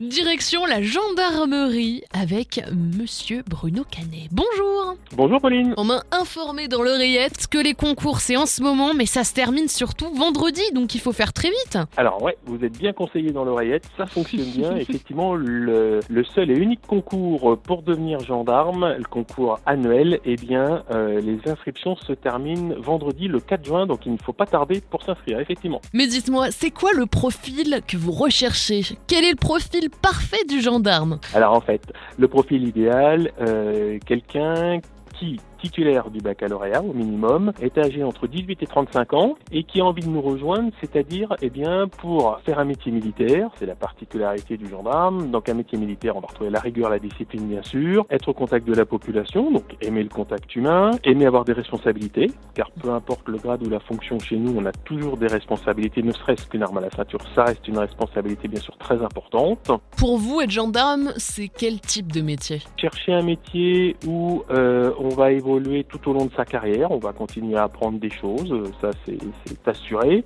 Direction la gendarmerie avec Monsieur Bruno Canet. Bonjour Bonjour Pauline. On m'a informé dans l'oreillette que les concours c'est en ce moment, mais ça se termine surtout vendredi, donc il faut faire très vite. Alors ouais, vous êtes bien conseillé dans l'oreillette, ça fonctionne bien. Effectivement, le, le seul et unique concours pour devenir gendarme, le concours annuel, eh bien, euh, les inscriptions se terminent vendredi le 4 juin, donc il ne faut pas tarder pour s'inscrire, effectivement. Mais dites-moi, c'est quoi le profil que vous recherchez? Quel est le profil parfait du gendarme. Alors en fait, le profil idéal, euh, quelqu'un qui titulaire du baccalauréat au minimum, est âgé entre 18 et 35 ans et qui a envie de nous rejoindre, c'est-à-dire eh bien pour faire un métier militaire, c'est la particularité du gendarme. Donc un métier militaire, on va retrouver la rigueur, la discipline bien sûr, être au contact de la population, donc aimer le contact humain, aimer avoir des responsabilités, car peu importe le grade ou la fonction chez nous, on a toujours des responsabilités, ne serait-ce qu'une arme à la ceinture, ça reste une responsabilité bien sûr très importante. Pour vous, être gendarme, c'est quel type de métier? Chercher un métier où euh, on va évoluer tout au long de sa carrière, on va continuer à apprendre des choses, ça c'est c'est assuré,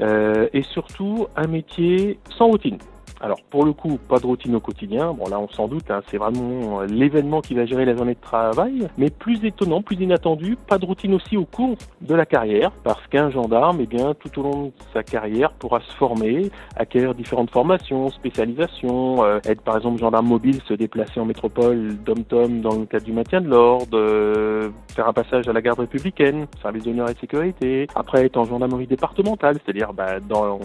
Euh, et surtout un métier sans routine. Alors pour le coup, pas de routine au quotidien, bon là on s'en doute, hein, c'est vraiment euh, l'événement qui va gérer la journée de travail, mais plus étonnant, plus inattendu, pas de routine aussi au cours de la carrière, parce qu'un gendarme, eh bien, tout au long de sa carrière pourra se former, acquérir différentes formations, spécialisations, euh, être par exemple gendarme mobile, se déplacer en métropole dom-tom dans le cadre du maintien de l'ordre, euh, faire un passage à la garde républicaine, service d'honneur et de sécurité, après être en gendarmerie départementale, c'est-à-dire bah, dans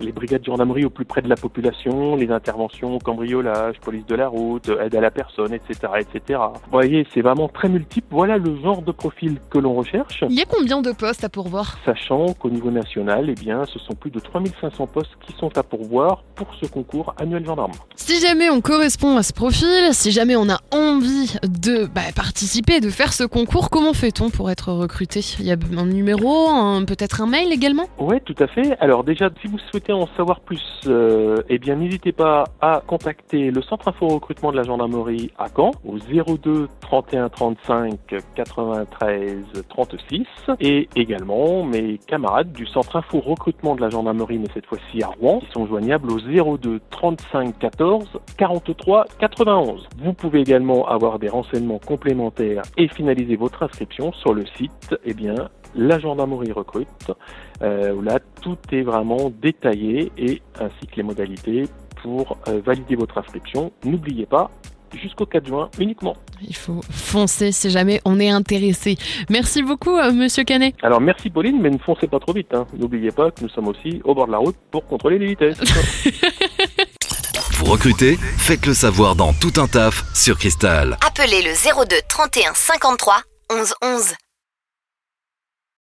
les brigades de gendarmerie au plus près de la population, les interventions cambriolage, police de la route, aide à la personne, etc., etc. Vous voyez, c'est vraiment très multiple. Voilà le genre de profil que l'on recherche. Il y a combien de postes à pourvoir? Sachant qu'au niveau national, eh bien, ce sont plus de 3500 postes qui sont à pourvoir pour ce concours annuel gendarme. Si jamais on correspond à ce profil, si jamais on a envie de bah, participer, de faire ce concours, comment fait-on pour être recruté? Il y a un numéro, peut-être un mail également? Ouais, tout à fait. Alors déjà, si vous souhaitez en savoir plus, euh, eh bien, n'hésitez pas à contacter le centre info recrutement de la gendarmerie à Caen au 02 31 35 93 36 et également mes camarades du centre info recrutement de la gendarmerie, mais cette fois-ci à Rouen, qui sont joignables au 02 35 14 43 91. Vous pouvez également avoir des renseignements complémentaires et finaliser votre inscription sur le site, eh bien, la gendarmerie recrute euh, où là tout est vraiment détaillé et ainsi que les modalités pour euh, valider votre inscription. N'oubliez pas, jusqu'au 4 juin uniquement. Il faut foncer si jamais on est intéressé. Merci beaucoup, euh, monsieur Canet. Alors merci Pauline, mais ne foncez pas trop vite. hein. N'oubliez pas que nous sommes aussi au bord de la route pour contrôler les vitesses. Vous recrutez Faites le savoir dans Tout un taf sur Cristal. Appelez le 02 31 53 11 11.